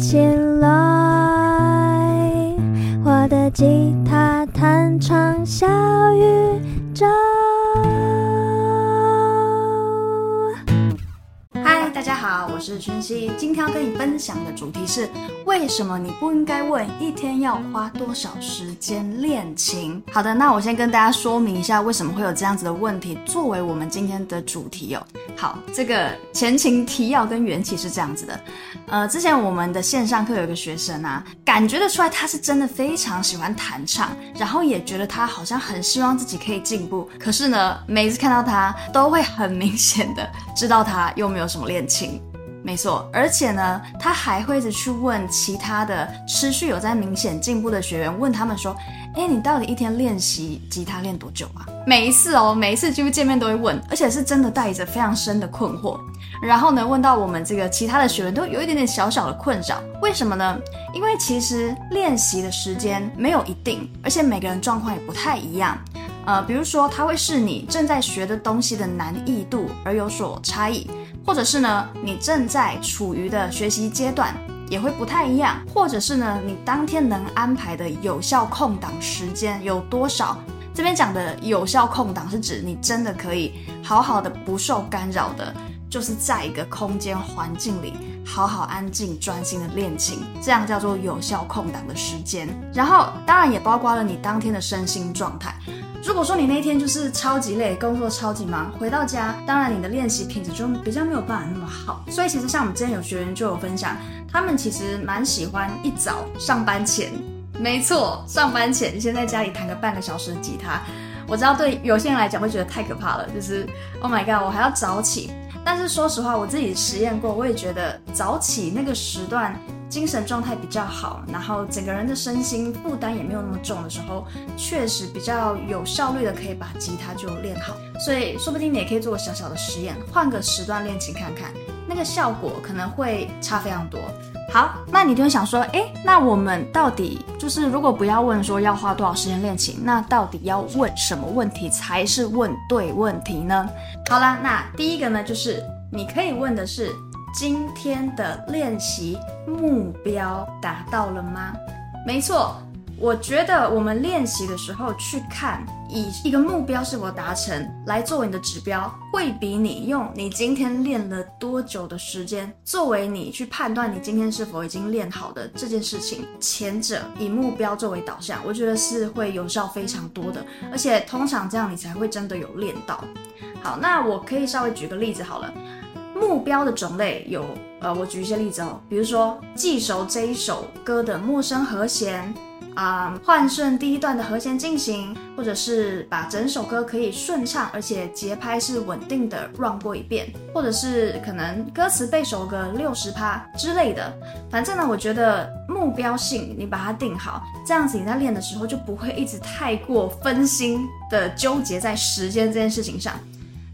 起是薰希，今天要跟你分享的主题是为什么你不应该问一天要花多少时间练琴。好的，那我先跟大家说明一下为什么会有这样子的问题，作为我们今天的主题哦。好，这个前情提要跟缘起是这样子的，呃，之前我们的线上课有一个学生啊，感觉得出来他是真的非常喜欢弹唱，然后也觉得他好像很希望自己可以进步，可是呢，每一次看到他都会很明显的知道他又没有什么练。琴，没错，而且呢，他还会去问其他的持续有在明显进步的学员，问他们说：“哎，你到底一天练习吉他练多久啊？”每一次哦，每一次几乎见面都会问，而且是真的带着非常深的困惑。然后呢，问到我们这个其他的学员都有一点点小小的困扰，为什么呢？因为其实练习的时间没有一定，而且每个人状况也不太一样。呃，比如说，他会是你正在学的东西的难易度而有所差异。或者是呢，你正在处于的学习阶段也会不太一样，或者是呢，你当天能安排的有效空档时间有多少？这边讲的有效空档是指你真的可以好好的不受干扰的，就是在一个空间环境里好好安静专心的练琴，这样叫做有效空档的时间。然后当然也包括了你当天的身心状态。如果说你那一天就是超级累，工作超级忙，回到家，当然你的练习品质就比较没有办法那么好。所以其实像我们之前有学员就有分享，他们其实蛮喜欢一早上班前，没错，上班前先在家里弹个半个小时的吉他。我知道对有些人来讲会觉得太可怕了，就是 Oh my God，我还要早起。但是说实话，我自己实验过，我也觉得早起那个时段。精神状态比较好，然后整个人的身心负担也没有那么重的时候，确实比较有效率的可以把吉他就练好。所以说不定你也可以做个小小的实验，换个时段练琴看看，那个效果可能会差非常多。好，那你就会想说，哎，那我们到底就是如果不要问说要花多少时间练琴，那到底要问什么问题才是问对问题呢？好啦，那第一个呢，就是你可以问的是。今天的练习目标达到了吗？没错，我觉得我们练习的时候去看，以一个目标是否达成来作为你的指标，会比你用你今天练了多久的时间作为你去判断你今天是否已经练好的这件事情，前者以目标作为导向，我觉得是会有效非常多的，而且通常这样你才会真的有练到。好，那我可以稍微举个例子好了。目标的种类有，呃，我举一些例子哦，比如说记熟这一首歌的陌生和弦，啊、换顺第一段的和弦进行，或者是把整首歌可以顺畅而且节拍是稳定的 run 过一遍，或者是可能歌词背熟个六十趴之类的。反正呢，我觉得目标性你把它定好，这样子你在练的时候就不会一直太过分心的纠结在时间这件事情上。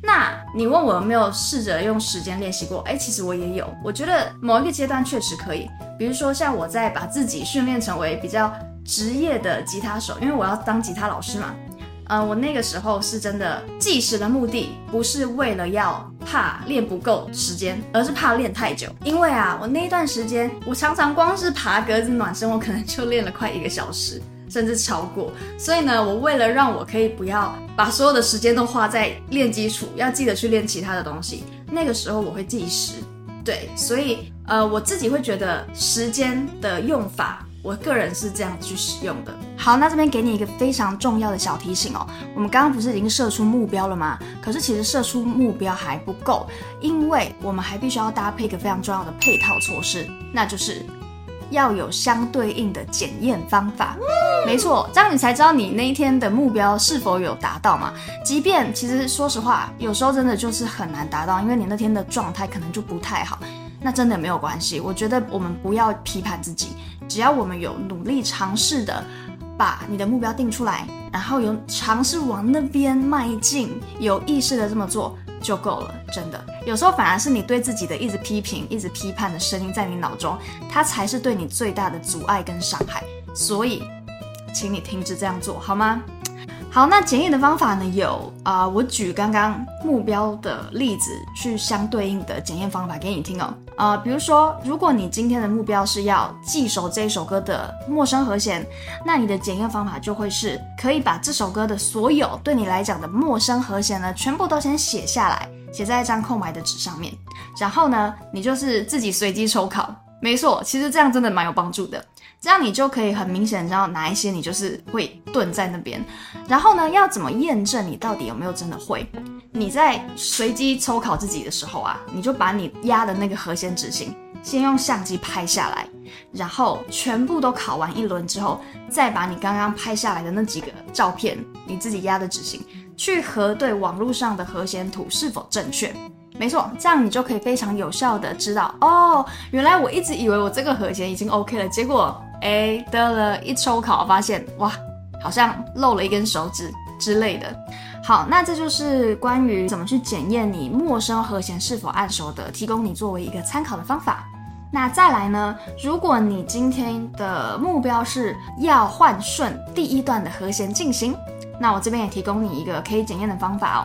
那你问我有没有试着用时间练习过？哎，其实我也有。我觉得某一个阶段确实可以，比如说像我在把自己训练成为比较职业的吉他手，因为我要当吉他老师嘛。呃，我那个时候是真的计时的目的不是为了要怕练不够时间，而是怕练太久。因为啊，我那一段时间我常常光是爬格子暖身，我可能就练了快一个小时。甚至超过，所以呢，我为了让我可以不要把所有的时间都花在练基础，要记得去练其他的东西。那个时候我会计时，对，所以呃，我自己会觉得时间的用法，我个人是这样去使用的。好，那这边给你一个非常重要的小提醒哦，我们刚刚不是已经设出目标了吗？可是其实设出目标还不够，因为我们还必须要搭配一个非常重要的配套措施，那就是。要有相对应的检验方法，没错，这样你才知道你那一天的目标是否有达到嘛。即便其实说实话，有时候真的就是很难达到，因为你那天的状态可能就不太好，那真的没有关系。我觉得我们不要批判自己，只要我们有努力尝试的把你的目标定出来，然后有尝试往那边迈进，有意识的这么做。就够了，真的。有时候反而是你对自己的一直批评、一直批判的声音在你脑中，它才是对你最大的阻碍跟伤害。所以，请你停止这样做好吗？好，那检验的方法呢？有啊、我举刚刚目标的例子去相对应的检验方法给你听哦。啊、比如说，如果你今天的目标是要记熟这一首歌的陌生和弦，那你的检验方法就会是可以把这首歌的所有对你来讲的陌生和弦呢，全部都先写下来，写在一张空白的纸上面，然后呢，你就是自己随机抽考。没错，其实这样真的蛮有帮助的。这样你就可以很明显知道哪一些你就是会顿在那边。然后呢，要怎么验证你到底有没有真的会？你在随机抽考自己的时候啊，你就把你压的那个和弦指型先用相机拍下来，然后全部都考完一轮之后，再把你刚刚拍下来的那几个照片，你自己压的指型去核对网络上的和弦图是否正确。没错，这样你就可以非常有效的知道哦，原来我一直以为我这个和弦已经 OK 了，结 果哎得了一抽考发现哇，好像漏了一根手指之类的。好，那这就是关于怎么去检验你陌生和弦是否按熟的，提供你作为一个参考的方法。那再来呢，如果你今天的目标是要换顺第一段的和弦进行，那我这边也提供你一个可以检验的方法哦。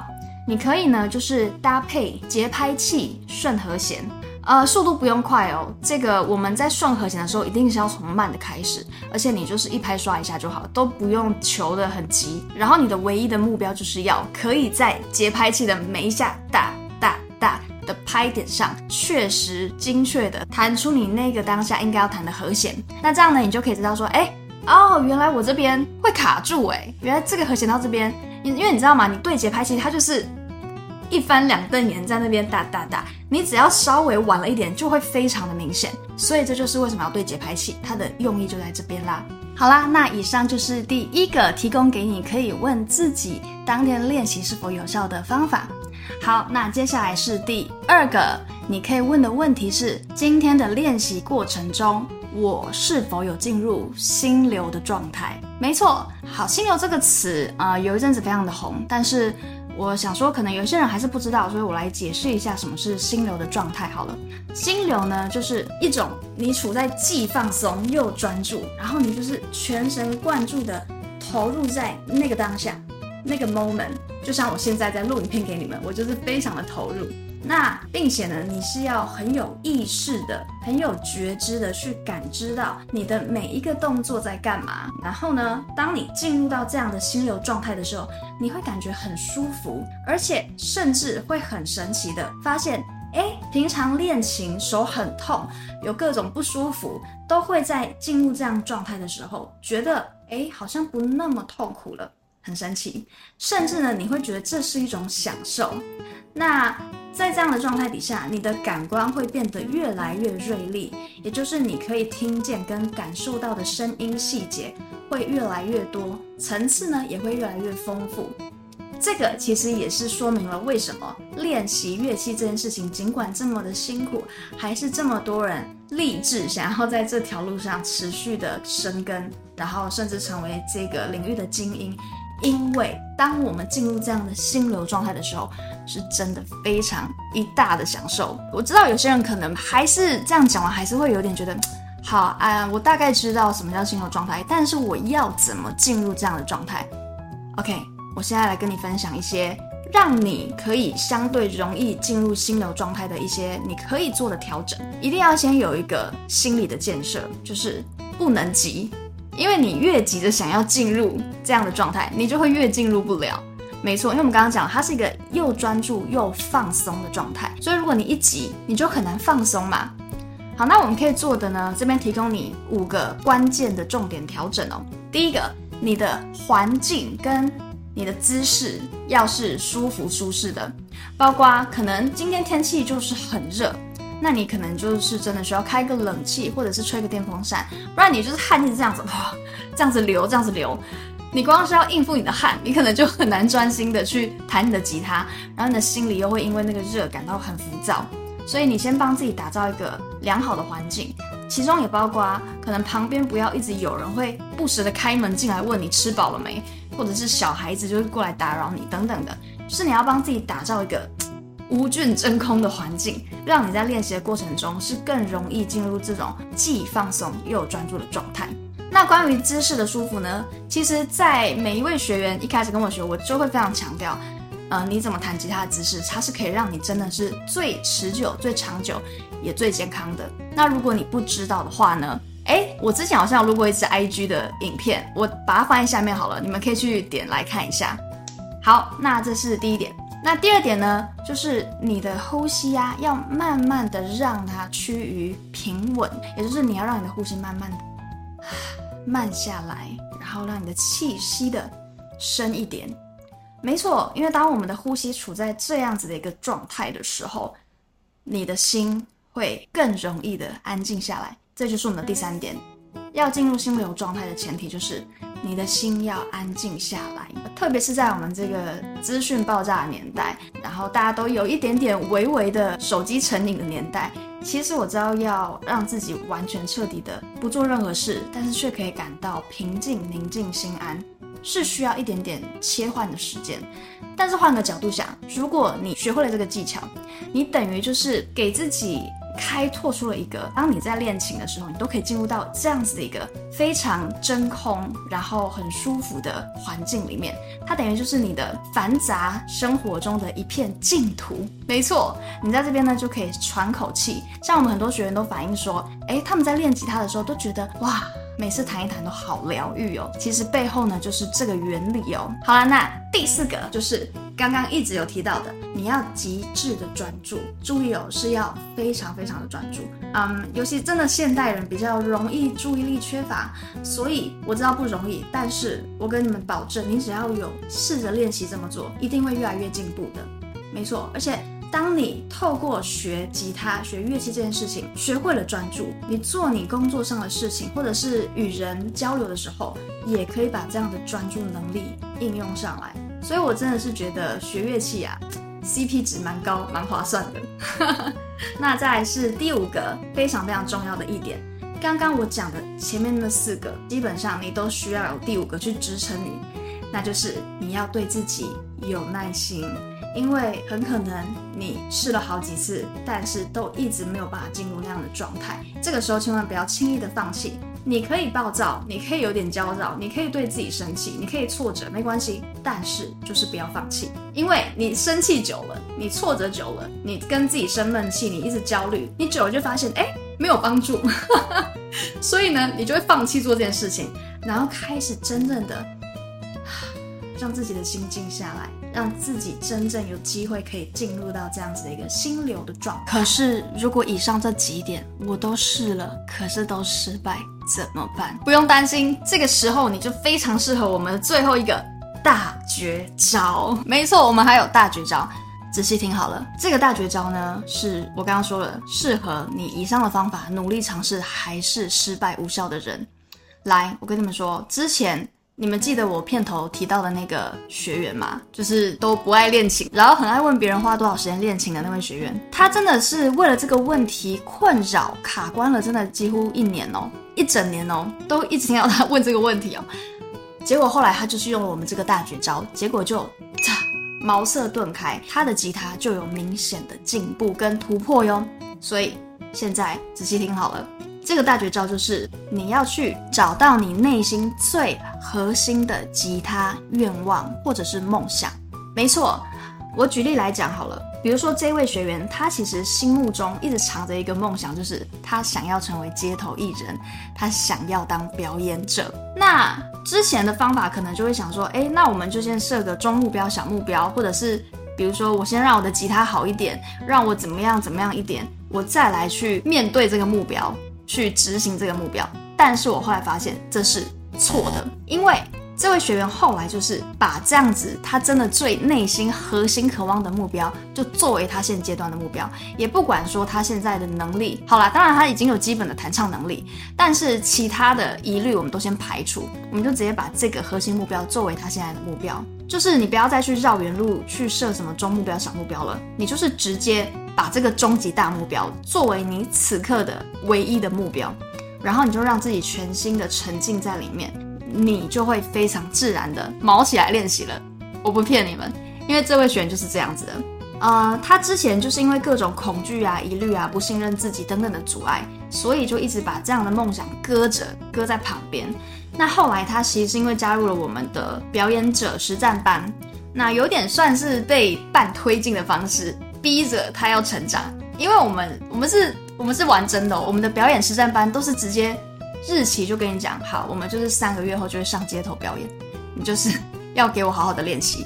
你可以呢，就是搭配节拍器顺和弦，呃，速度不用快哦。这个我们在顺和弦的时候，一定是要从慢的开始，而且你就是一拍刷一下就好，都不用求得很急。然后你的唯一的目标就是要可以在节拍器的每一下哒哒哒的拍点上，确实精确的弹出你那个当下应该要弹的和弦。那这样呢，你就可以知道说，哎，哦，原来我这边会卡住，哎，原来这个和弦到这边。因因为你知道吗？你对节拍器，它就是一翻两瞪眼在那边哒哒哒，你只要稍微晚了一点，就会非常的明显。所以这就是为什么要对节拍器，它的用意就在这边啦。好啦，那以上就是第一个提供给你可以问自己当天练习是否有效的方法。好，那接下来是第二个你可以问的问题是：今天的练习过程中，我是否有进入心流的状态？没错，好，心流这个词啊，有一阵子非常的红，但是我想说，可能有些人还是不知道，所以我来解释一下什么是心流的状态好了。心流呢，就是一种你处在既放松又专注，然后你就是全神贯注的投入在那个当下，那个 moment，就像我现在在录影片给你们，我就是非常的投入。那并且呢，你是要很有意识的、很有觉知的去感知到你的每一个动作在干嘛。然后呢，当你进入到这样的心流状态的时候，你会感觉很舒服，而且甚至会很神奇的发现，哎，平常练琴手很痛，有各种不舒服，都会在进入这样状态的时候，觉得哎，好像不那么痛苦了，很神奇。甚至呢，你会觉得这是一种享受。那在这样的状态底下，你的感官会变得越来越锐利，也就是你可以听见跟感受到的声音细节会越来越多，层次呢也会越来越丰富。这个其实也是说明了为什么练习乐器这件事情，尽管这么的辛苦，还是这么多人立志想要在这条路上持续的深耕，然后甚至成为这个领域的精英。因为当我们进入这样的心流状态的时候，是真的非常一大的享受。我知道有些人可能还是这样讲完，还是会有点觉得，好啊，我大概知道什么叫心流状态，但是我要怎么进入这样的状态？OK，我现在来跟你分享一些让你可以相对容易进入心流状态的一些你可以做的调整。一定要先有一个心理的建设，就是不能急。因为你越急着想要进入这样的状态，你就会越进入不了。没错，因为我们刚刚讲，它是一个又专注又放松的状态，所以如果你一急，你就很难放松嘛。好，那我们可以做的呢，这边提供你五个关键的重点调整哦。第一个，你的环境跟你的姿势要是舒服舒适的，包括可能今天天气就是很热。那你可能就是真的需要开个冷气，或者是吹个电风扇，不然你就是汗一直这样子，哇，这样子流，这样子流，你光是要应付你的汗，你可能就很难专心的去弹你的吉他，然后你的心里又会因为那个热感到很浮躁，所以你先帮自己打造一个良好的环境，其中也包括可能旁边不要一直有人会不时的开门进来问你吃饱了没，或者是小孩子就是过来打扰你等等的，就是你要帮自己打造一个。无菌真空的环境，让你在练习的过程中是更容易进入这种既放松又专注的状态。那关于姿势的舒服呢？其实，在每一位学员一开始跟我学，我就会非常强调，呃，你怎么弹吉他的姿势，它是可以让你真的是最持久、最长久，也最健康的。那如果你不知道的话呢？诶，我之前好像有录过一支 IG 的影片，我把它放在下面好了，你们可以去点来看一下。好，那这是第一点。那第二点呢，就是你的呼吸呀、啊，要慢慢的让它趋于平稳，也就是你要让你的呼吸慢慢 慢下来，然后让你的气息的深一点。没错，因为当我们的呼吸处在这样子的一个状态的时候，你的心会更容易的安静下来。这就是我们的第三点，要进入心流状态的前提就是你的心要安静下来。特别是在我们这个资讯爆炸的年代，然后大家都有一点点微微的手机成瘾的年代，其实我知道要让自己完全彻底的不做任何事，但是却可以感到平静、宁静、心安，是需要一点点切换的时间。但是换个角度想，如果你学会了这个技巧，你等于就是给自己。开拓出了一个，当你在练琴的时候，你都可以进入到这样子的一个非常真空，然后很舒服的环境里面。它等于就是你的繁杂生活中的一片净土。没错，你在这边呢就可以喘口气。像我们很多学员都反映说，诶，他们在练吉他的时候都觉得哇。每次弹一弹都好疗愈哦，其实背后呢就是这个原理哦。好了，那第四个就是刚刚一直有提到的，你要极致的专注，注意哦，是要非常非常的专注。嗯，尤其真的现代人比较容易注意力缺乏，所以我知道不容易，但是我跟你们保证，你只要有试着练习这么做，一定会越来越进步的。没错，而且。当你透过学吉他、学乐器这件事情，学会了专注，你做你工作上的事情，或者是与人交流的时候，也可以把这样的专注能力应用上来。所以我真的是觉得学乐器啊，CP 值蛮高、蛮划算的。那再是第五个非常非常重要的一点，刚刚我讲的前面那四个，基本上你都需要有第五个去支撑你，那就是你要对自己有耐心。因为很可能你试了好几次，但是都一直没有办法进入那样的状态。这个时候千万不要轻易的放弃。你可以暴躁，你可以有点焦躁，你可以对自己生气，你可以挫折，没关系。但是就是不要放弃，因为你生气久了，你挫折久了，你跟自己生闷气，你一直焦虑，你久了就发现，哎，没有帮助。所以呢，你就会放弃做这件事情，然后开始真正的让自己的心静下来。让自己真正有机会可以进入到这样子的一个心流的状态。可是，如果以上这几点我都试了，可是都失败，怎么办？不用担心，这个时候你就非常适合我们的最后一个大绝招。没错，我们还有大绝招，仔细听好了。这个大绝招呢，是我刚刚说了，适合你以上的方法努力尝试还是失败无效的人。来，我跟你们说，之前。你们记得我片头提到的那个学员吗？就是都不爱练琴，然后很爱问别人花多少时间练琴的那位学员。他真的是为了这个问题困扰卡关了，真的几乎一年哦，一整年哦，都一直听到他问这个问题哦。结果后来他就是用了我们这个大绝招，结果就，茅塞顿开，他的吉他就有明显的进步跟突破哟。所以现在仔细听好了。这个大绝招就是你要去找到你内心最核心的吉他愿望或者是梦想。没错，我举例来讲好了，比如说这位学员，他其实心目中一直藏着一个梦想，就是他想要成为街头艺人，他想要当表演者。那之前的方法可能就会想说，诶，那我们就先设个中目标、小目标，或者是比如说我先让我的吉他好一点，让我怎么样怎么样一点，我再来去面对这个目标。去执行这个目标，但是我后来发现这是错的，因为这位学员后来就是把这样子他真的最内心核心渴望的目标，就作为他现阶段的目标，也不管说他现在的能力，好啦，当然他已经有基本的弹唱能力，但是其他的疑虑我们都先排除，我们就直接把这个核心目标作为他现在的目标，就是你不要再去绕远路去设什么中目标、小目标了，你就是直接。把这个终极大目标作为你此刻的唯一的目标，然后你就让自己全心的沉浸在里面，你就会非常自然的毛起来练习了。我不骗你们，因为这位学员就是这样子的。呃，他之前就是因为各种恐惧啊、疑虑啊、不信任自己等等的阻碍，所以就一直把这样的梦想搁着，搁在旁边。那后来他其实是因为加入了我们的表演者实战班，那有点算是被半推进的方式，逼着他要成长。因为我们我们是我们是玩真的，我们的表演实战班都是直接日期就跟你讲好，我们就是三个月后就会上街头表演，你就是 要给我好好的练习。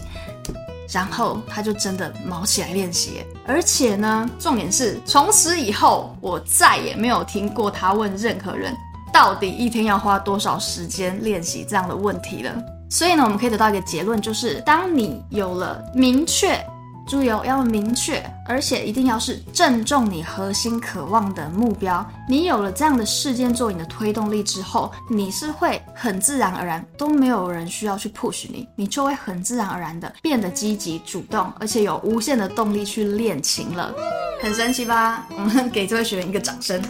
然后他就真的卯起来练习，而且呢，重点是从此以后，我再也没有听过他问任何人到底一天要花多少时间练习这样的问题了。所以呢，我们可以得到一个结论，就是当你有了明确。注意哦，要明确，而且一定要是正中你核心渴望的目标。你有了这样的事件做你的推动力之后，你是会很自然而然，都没有人需要去 push 你，你就会很自然而然的变得积极主动，而且有无限的动力去练琴了。很神奇吧？我们给这位学员一个掌声。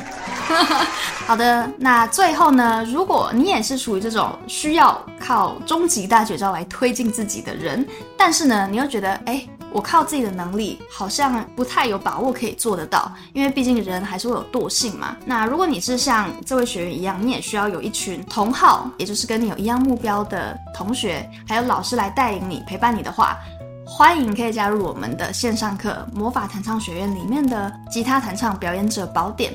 好的，那最后呢，如果你也是属于这种需要靠终极大绝招来推进自己的人，但是呢，你又觉得，哎。我靠自己的能力好像不太有把握可以做得到，因为毕竟人还是会有惰性嘛。那如果你是像这位学员一样，你也需要有一群同好，也就是跟你有一样目标的同学，还有老师来带领你、陪伴你的话，欢迎可以加入我们的线上课《魔法弹唱学院》里面的吉他弹唱表演者宝典。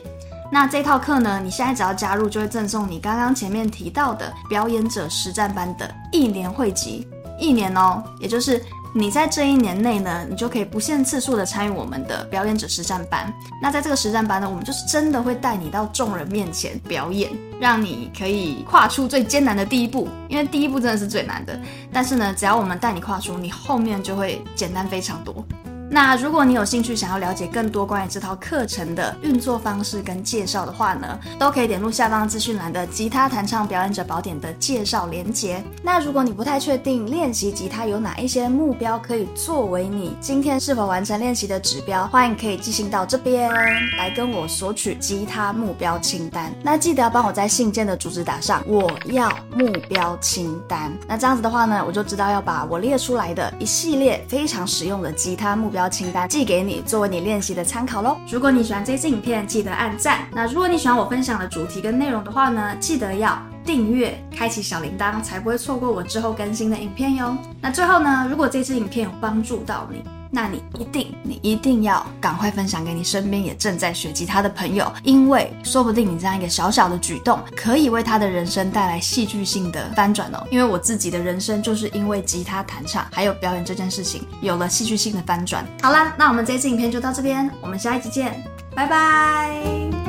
那这套课呢，你现在只要加入，就会赠送你刚刚前面提到的表演者实战班的一年会籍，一年哦，也就是。你在这一年内呢，你就可以不限次数的参与我们的表演者实战班。那在这个实战班呢，我们就是真的会带你到众人面前表演，让你可以跨出最艰难的第一步。因为第一步真的是最难的，但是呢，只要我们带你跨出，你后面就会简单非常多。那如果你有兴趣想要了解更多关于这套课程的运作方式跟介绍的话呢，都可以点入下方资讯栏的吉他弹唱表演者宝典的介绍连接。那如果你不太确定练习吉他有哪一些目标可以作为你今天是否完成练习的指标，欢迎可以寄信到这边来跟我索取吉他目标清单。那记得要帮我在信件的主旨打上我要目标清单。那这样子的话呢，我就知道要把我列出来的一系列非常实用的吉他目标。清单寄给你，作为你练习的参考喽。如果你喜欢这支影片，记得按赞。那如果你喜欢我分享的主题跟内容的话呢，记得要订阅，开启小铃铛，才不会错过我之后更新的影片哟。那最后呢，如果这支影片有帮助到你，那你一定，你一定要赶快分享给你身边也正在学吉他的朋友，因为说不定你这样一个小小的举动，可以为他的人生带来戏剧性的翻转哦。因为我自己的人生就是因为吉他弹唱还有表演这件事情，有了戏剧性的翻转。好啦，那我们这次影片就到这边，我们下一集见，拜拜。